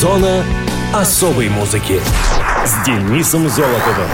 Зона особой музыки с Денисом Золотовым.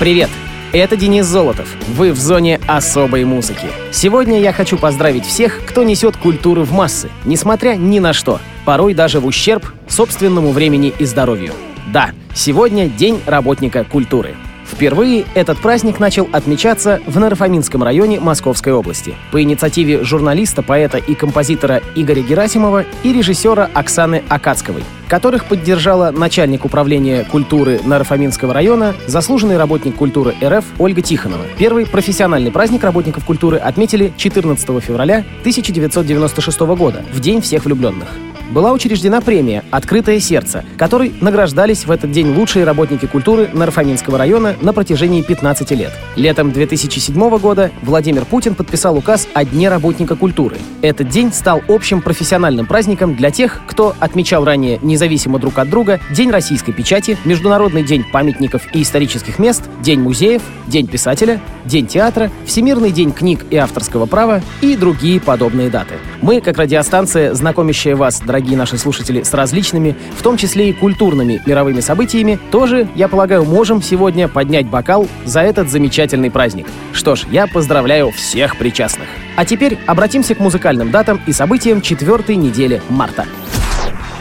Привет! Это Денис Золотов. Вы в зоне особой музыки. Сегодня я хочу поздравить всех, кто несет культуру в массы, несмотря ни на что, порой даже в ущерб собственному времени и здоровью. Да, сегодня День работника культуры. Впервые этот праздник начал отмечаться в Нарфаминском районе Московской области по инициативе журналиста, поэта и композитора Игоря Герасимова и режиссера Оксаны Акацковой, которых поддержала начальник управления культуры Нарфаминского района, заслуженный работник культуры РФ Ольга Тихонова. Первый профессиональный праздник работников культуры отметили 14 февраля 1996 года, в День всех влюбленных была учреждена премия «Открытое сердце», которой награждались в этот день лучшие работники культуры Нарфаминского района на протяжении 15 лет. Летом 2007 года Владимир Путин подписал указ о Дне работника культуры. Этот день стал общим профессиональным праздником для тех, кто отмечал ранее независимо друг от друга День российской печати, Международный день памятников и исторических мест, День музеев, День писателя, День театра, Всемирный день книг и авторского права и другие подобные даты. Мы, как радиостанция, знакомящая вас, дорогие наши слушатели, с различными, в том числе и культурными мировыми событиями, тоже, я полагаю, можем сегодня поднять бокал за этот замечательный праздник. Что ж, я поздравляю всех причастных. А теперь обратимся к музыкальным датам и событиям четвертой недели марта.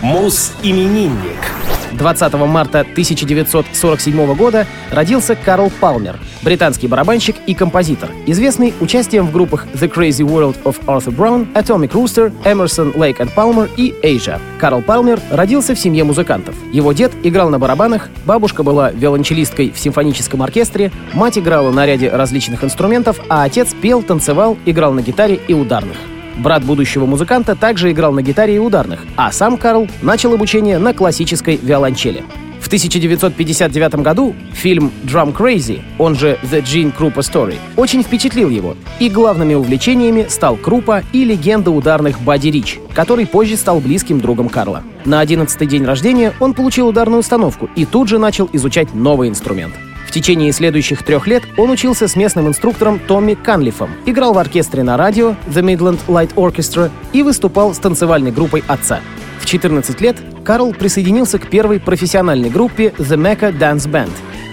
Мус-именинник. 20 марта 1947 года родился Карл Палмер, британский барабанщик и композитор, известный участием в группах The Crazy World of Arthur Brown, Atomic Rooster, Emerson, Lake and Palmer и Asia. Карл Палмер родился в семье музыкантов. Его дед играл на барабанах, бабушка была виолончелисткой в симфоническом оркестре, мать играла на ряде различных инструментов, а отец пел, танцевал, играл на гитаре и ударных. Брат будущего музыканта также играл на гитаре и ударных, а сам Карл начал обучение на классической виолончели. В 1959 году фильм «Drum Crazy», он же «The Gene Krupa Story», очень впечатлил его, и главными увлечениями стал Крупа и легенда ударных Бадди Рич, который позже стал близким другом Карла. На 11-й день рождения он получил ударную установку и тут же начал изучать новый инструмент течение следующих трех лет он учился с местным инструктором Томми Канлифом, играл в оркестре на радио The Midland Light Orchestra и выступал с танцевальной группой отца. В 14 лет Карл присоединился к первой профессиональной группе The Mecca Dance Band,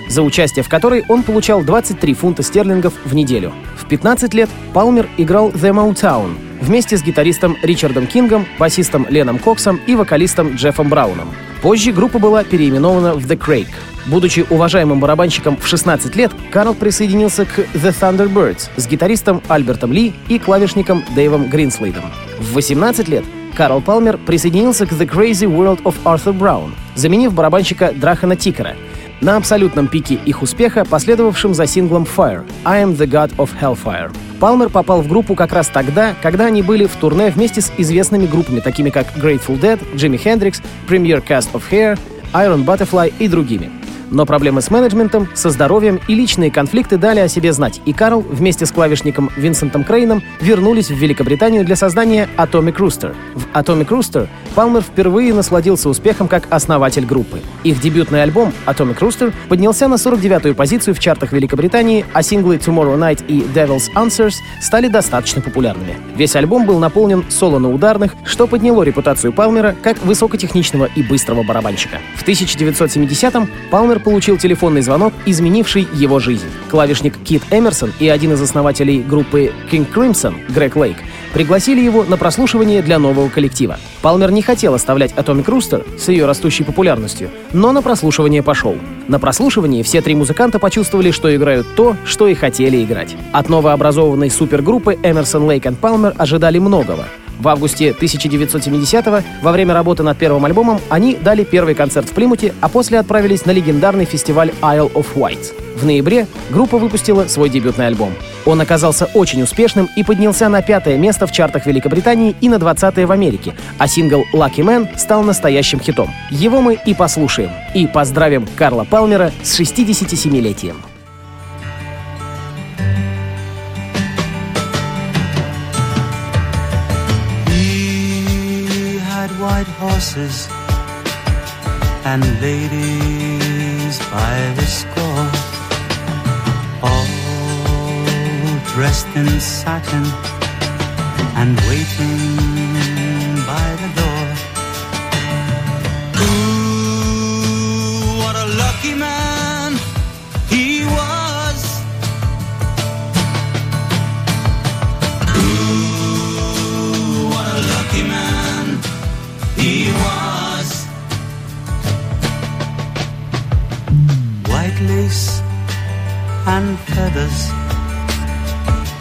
за участие в которой он получал 23 фунта стерлингов в неделю. В 15 лет Палмер играл The Motown вместе с гитаристом Ричардом Кингом, басистом Леном Коксом и вокалистом Джеффом Брауном. Позже группа была переименована в The Craig. Будучи уважаемым барабанщиком в 16 лет, Карл присоединился к The Thunderbirds с гитаристом Альбертом Ли и клавишником Дэйвом Гринслейдом. В 18 лет Карл Палмер присоединился к The Crazy World of Arthur Brown, заменив барабанщика Драхана Тикера. На абсолютном пике их успеха, последовавшем за синглом Fire «I am the God of Hellfire». Палмер попал в группу как раз тогда, когда они были в турне вместе с известными группами, такими как Grateful Dead, Джимми Хендрикс, Premier Cast of Hair, Iron Butterfly и другими. Но проблемы с менеджментом, со здоровьем и личные конфликты дали о себе знать, и Карл вместе с клавишником Винсентом Крейном вернулись в Великобританию для создания Atomic Rooster. В Atomic Rooster Палмер впервые насладился успехом как основатель группы. Их дебютный альбом Atomic Rooster поднялся на 49-ю позицию в чартах Великобритании, а синглы Tomorrow Night и Devil's Answers стали достаточно популярными. Весь альбом был наполнен соло на ударных, что подняло репутацию Палмера как высокотехничного и быстрого барабанщика. В 1970-м Палмер получил телефонный звонок, изменивший его жизнь. Клавишник Кит Эмерсон и один из основателей группы King Crimson, Грег Лейк, пригласили его на прослушивание для нового коллектива. Палмер не хотел оставлять Atomic Rooster с ее растущей популярностью, но на прослушивание пошел. На прослушивании все три музыканта почувствовали, что играют то, что и хотели играть. От новообразованной супергруппы Эмерсон, Лейк и Палмер ожидали многого. В августе 1970-го, во время работы над первым альбомом, они дали первый концерт в Плимуте, а после отправились на легендарный фестиваль Isle of Wight. В ноябре группа выпустила свой дебютный альбом. Он оказался очень успешным и поднялся на пятое место в чартах Великобритании и на 20 в Америке, а сингл «Lucky Man» стал настоящим хитом. Его мы и послушаем. И поздравим Карла Палмера с 67-летием. White horses and ladies by the score, all dressed in satin and waiting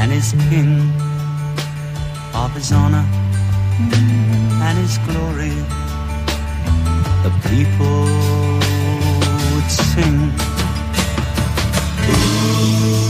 And his king, of his honor and his glory. The people would sing. Ooh,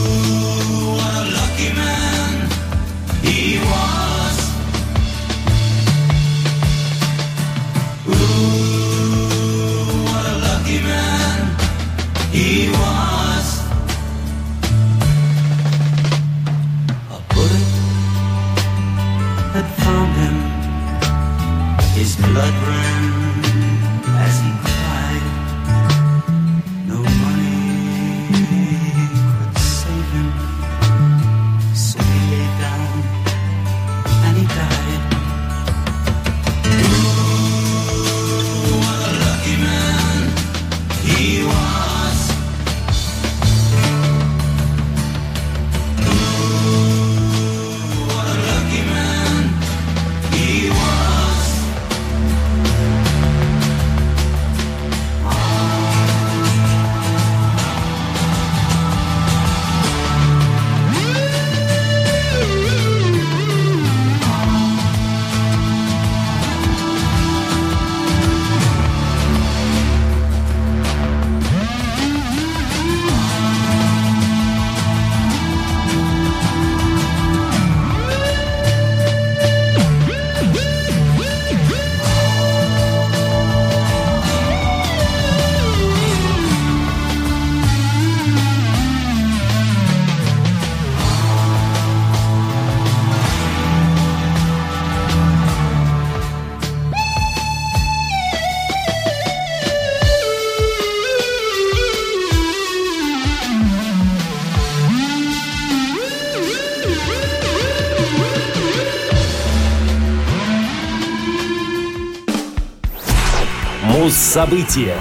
Муз-события.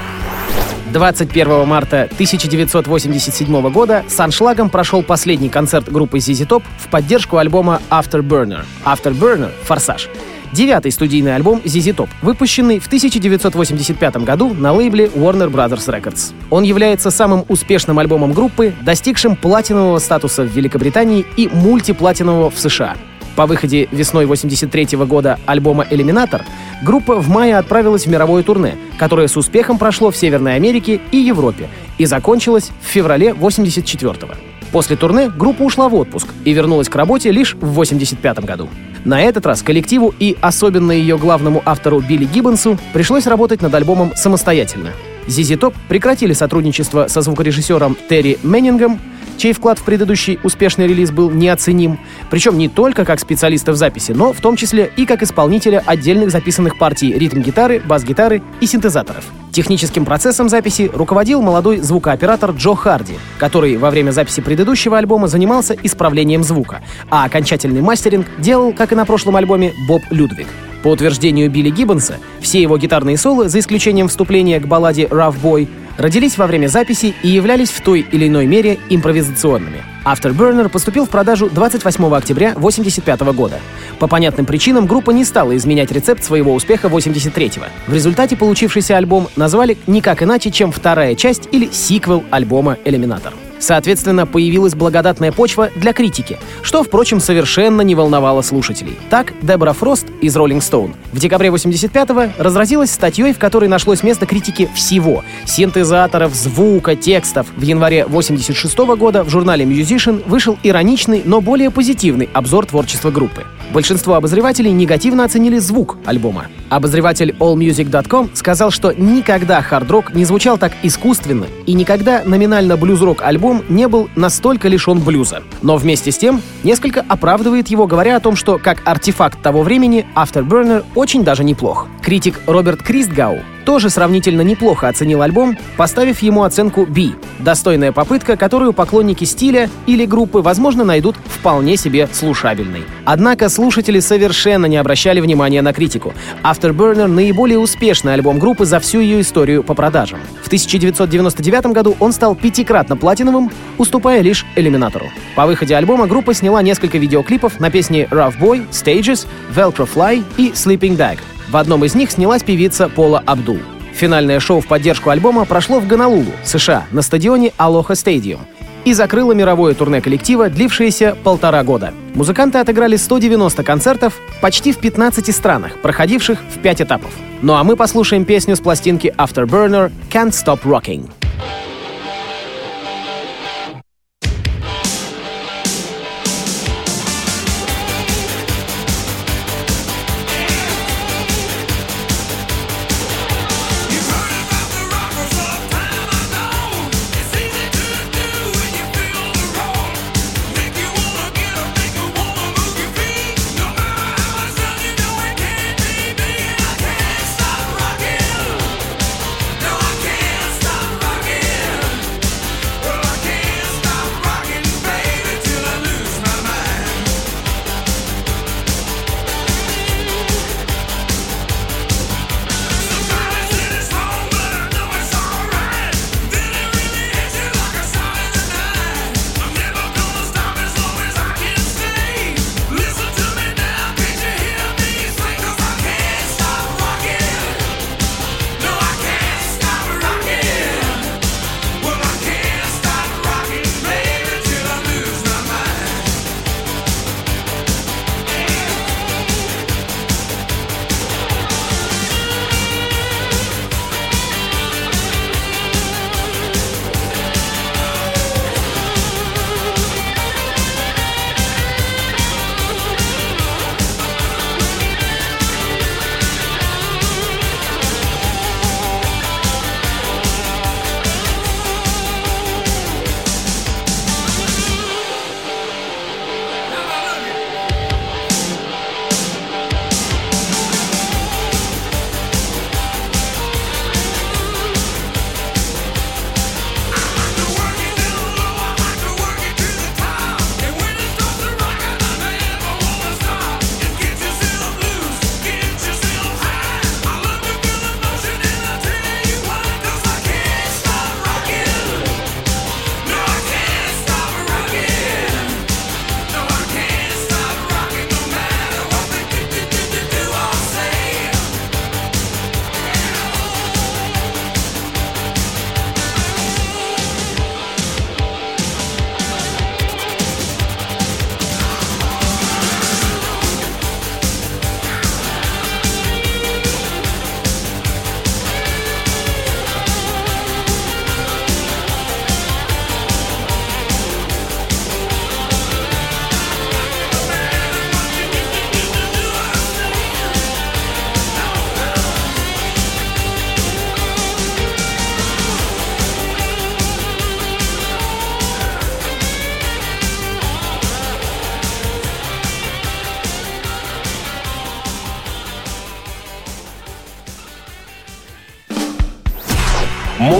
21 марта 1987 года с аншлагом прошел последний концерт группы ZZ Top в поддержку альбома Afterburner. Afterburner — «Форсаж». Девятый студийный альбом ZZ Top, выпущенный в 1985 году на лейбле Warner Brothers Records. Он является самым успешным альбомом группы, достигшим платинового статуса в Великобритании и мультиплатинового в США. По выходе весной 83 года альбома «Элиминатор» группа в мае отправилась в мировое турне, которое с успехом прошло в Северной Америке и Европе и закончилось в феврале 84 -го. После турне группа ушла в отпуск и вернулась к работе лишь в 85 году. На этот раз коллективу и особенно ее главному автору Билли Гиббонсу пришлось работать над альбомом самостоятельно. ZZ Top прекратили сотрудничество со звукорежиссером Терри Меннингом, чей вклад в предыдущий успешный релиз был неоценим, причем не только как специалиста в записи, но в том числе и как исполнителя отдельных записанных партий ритм-гитары, бас-гитары и синтезаторов. Техническим процессом записи руководил молодой звукооператор Джо Харди, который во время записи предыдущего альбома занимался исправлением звука, а окончательный мастеринг делал, как и на прошлом альбоме, Боб Людвиг. По утверждению Билли Гиббонса, все его гитарные соло, за исключением вступления к балладе «Rough Boy», родились во время записи и являлись в той или иной мере импровизационными. Afterburner поступил в продажу 28 октября 1985 года. По понятным причинам группа не стала изменять рецепт своего успеха 83-го. В результате получившийся альбом назвали никак иначе, чем вторая часть или сиквел альбома «Элиминатор». Соответственно, появилась благодатная почва для критики, что, впрочем, совершенно не волновало слушателей. Так, Дебора Фрост из Rolling Stone в декабре 85-го разразилась статьей, в которой нашлось место критики всего — синтезаторов, звука, текстов. В январе 86 -го года в журнале Musician вышел ироничный, но более позитивный обзор творчества группы. Большинство обозревателей негативно оценили звук альбома. Обозреватель allmusic.com сказал, что никогда хард-рок не звучал так искусственно и никогда номинально блюз-рок альбом не был настолько лишен блюза. Но вместе с тем несколько оправдывает его, говоря о том, что как артефакт того времени Afterburner очень даже неплох. Критик Роберт Кристгау тоже сравнительно неплохо оценил альбом, поставив ему оценку B. Достойная попытка, которую поклонники стиля или группы, возможно, найдут вполне себе слушабельной. Однако слушатели совершенно не обращали внимания на критику. Afterburner — наиболее успешный альбом группы за всю ее историю по продажам. В 1999 году он стал пятикратно платиновым, уступая лишь Элиминатору. По выходе альбома группа сняла несколько видеоклипов на песни Rough Boy, Stages, Velcro Fly и Sleeping Bag. В одном из них снялась певица Пола Абдул. Финальное шоу в поддержку альбома прошло в Гонолулу, США, на стадионе Aloha Stadium и закрыло мировое турне коллектива, длившееся полтора года. Музыканты отыграли 190 концертов почти в 15 странах, проходивших в 5 этапов. Ну а мы послушаем песню с пластинки Afterburner «Can't Stop Rocking».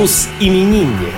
Мус-именинник.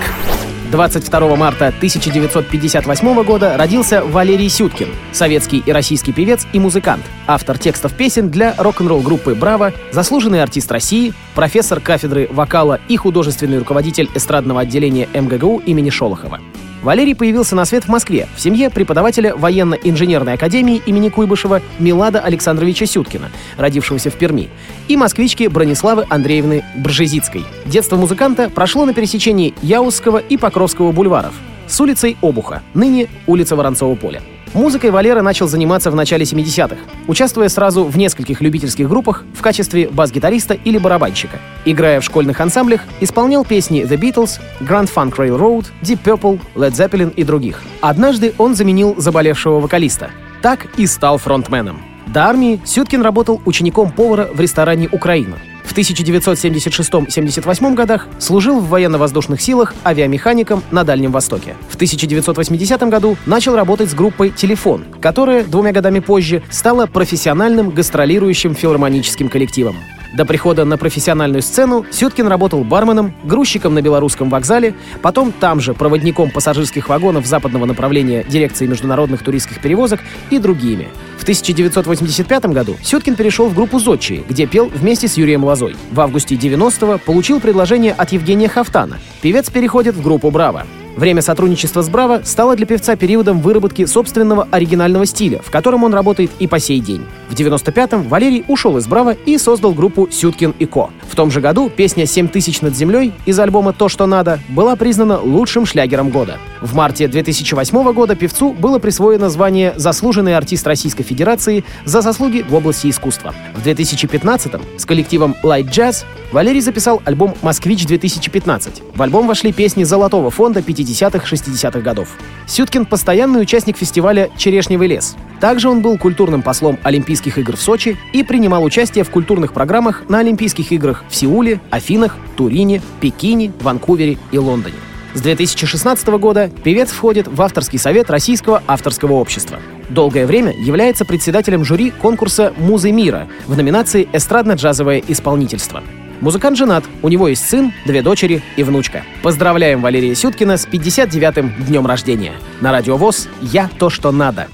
22 марта 1958 года родился Валерий Сюткин, советский и российский певец и музыкант, автор текстов песен для рок-н-ролл группы «Браво», заслуженный артист России, профессор кафедры вокала и художественный руководитель эстрадного отделения МГГУ имени Шолохова. Валерий появился на свет в Москве в семье преподавателя военно-инженерной академии имени Куйбышева Милада Александровича Сюткина, родившегося в Перми, и москвички Брониславы Андреевны Бржезицкой. Детство музыканта прошло на пересечении Яузского и Покровского бульваров с улицей Обуха, ныне улица Воронцова поля. Музыкой Валера начал заниматься в начале 70-х, участвуя сразу в нескольких любительских группах в качестве бас-гитариста или барабанщика. Играя в школьных ансамблях, исполнял песни The Beatles, Grand Funk Railroad, Deep Purple, Led Zeppelin и других. Однажды он заменил заболевшего вокалиста. Так и стал фронтменом. До армии Сюткин работал учеником повара в ресторане «Украина». В 1976-78 годах служил в военно-воздушных силах авиамехаником на Дальнем Востоке. В 1980 году начал работать с группой «Телефон», которая двумя годами позже стала профессиональным гастролирующим филармоническим коллективом. До прихода на профессиональную сцену Сюткин работал барменом, грузчиком на Белорусском вокзале, потом там же проводником пассажирских вагонов западного направления дирекции международных туристских перевозок и другими. В 1985 году Сюткин перешел в группу «Зодчие», где пел вместе с Юрием Лозой. В августе 90-го получил предложение от Евгения Хафтана. Певец переходит в группу «Браво». Время сотрудничества с Браво стало для певца периодом выработки собственного оригинального стиля, в котором он работает и по сей день. В 95-м Валерий ушел из Браво и создал группу «Сюткин и Ко». В том же году песня «Семь тысяч над землей» из альбома «То, что надо» была признана лучшим шлягером года. В марте 2008 года певцу было присвоено звание «Заслуженный артист Российской Федерации за заслуги в области искусства». В 2015-м с коллективом Light Jazz Валерий записал альбом «Москвич-2015». В альбом вошли песни золотого фонда 50-х-60-х годов. Сюткин — постоянный участник фестиваля «Черешневый лес». Также он был культурным послом Олимпийских игр в Сочи и принимал участие в культурных программах на Олимпийских играх в Сеуле, Афинах, Турине, Пекине, Ванкувере и Лондоне. С 2016 года певец входит в авторский совет Российского авторского общества. Долгое время является председателем жюри конкурса «Музы мира» в номинации «Эстрадно-джазовое исполнительство». Музыкант женат, у него есть сын, две дочери и внучка. Поздравляем Валерия Сюткина с 59-м днем рождения. На Радио ВОЗ «Я то, что надо».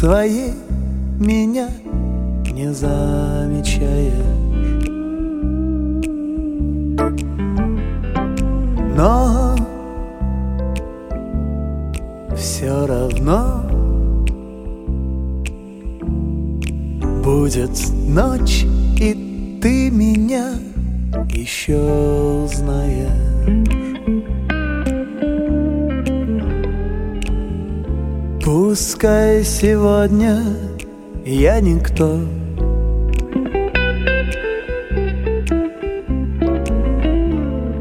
Своей меня не замечаешь. Но все равно будет ночь, и ты меня еще узнаешь. Пускай сегодня я никто,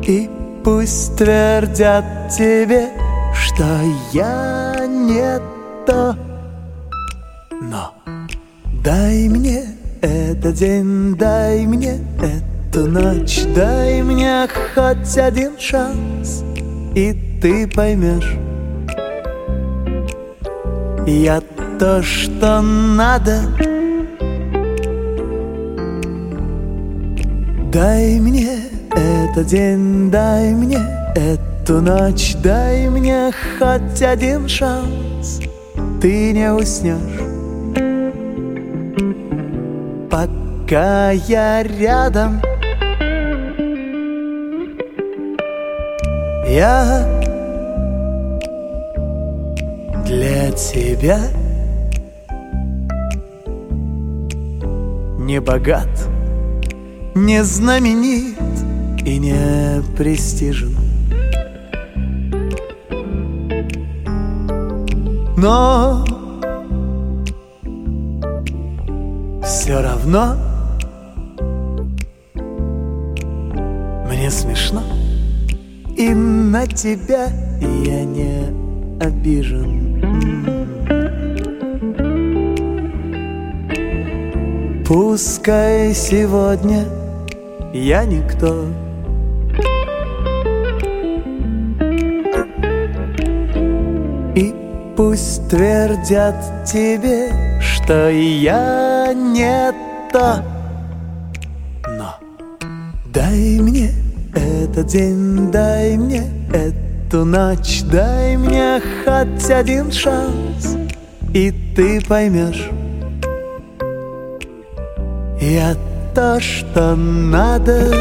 И пусть твердят тебе, что я не то. Но дай мне этот день, дай мне эту ночь, дай мне хоть один шанс, и ты поймешь. Я то, что надо. Дай мне этот день, дай мне эту ночь, дай мне хоть один шанс. Ты не уснешь, пока я рядом. Я для тебя не богат, не знаменит, и не престижен. Но все равно мне смешно, и на тебя я не обижен. Пускай сегодня я никто. И пусть твердят тебе, что я не то. Но дай мне этот день, дай мне эту ночь. Дай мне хоть один шанс, и ты поймешь. Я то, что надо.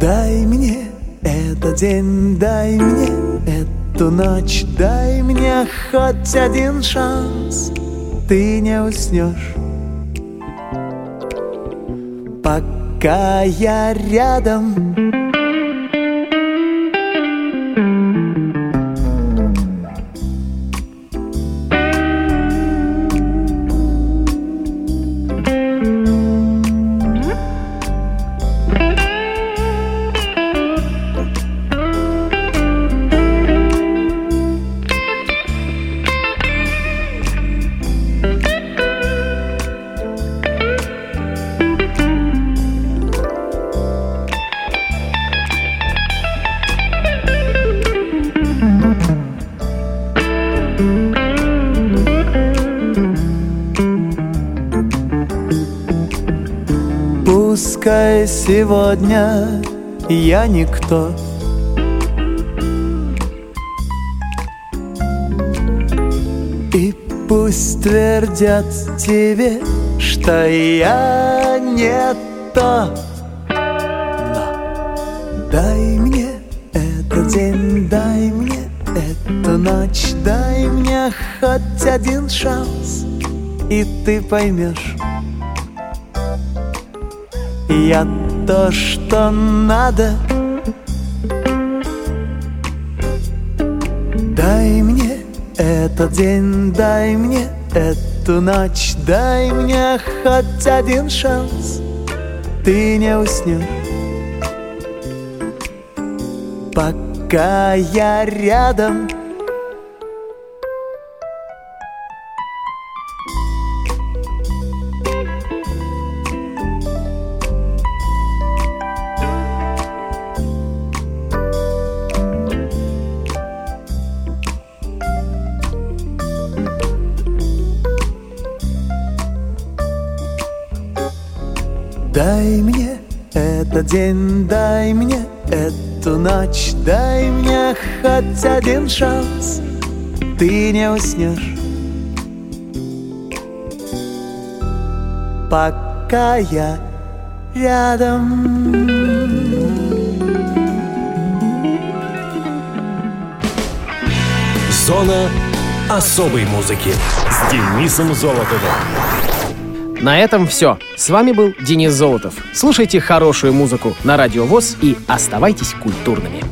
Дай мне этот день, дай мне эту ночь. Дай мне хоть один шанс Ты не уснешь Пока я рядом сегодня я никто. И пусть твердят тебе, что я не то. Но дай мне этот день, дай мне эту ночь Дай мне хоть один шанс, и ты поймешь. Я то, что надо. Дай мне этот день, дай мне эту ночь Дай мне хоть один шанс. Ты не уснешь Пока я рядом Дай мне этот день, дай мне эту ночь, дай мне хоть один шанс, ты не уснешь. Пока я рядом. Зона особой музыки с Денисом Золотовым. На этом все. С вами был Денис Золотов. Слушайте хорошую музыку на Радио ВОЗ и оставайтесь культурными.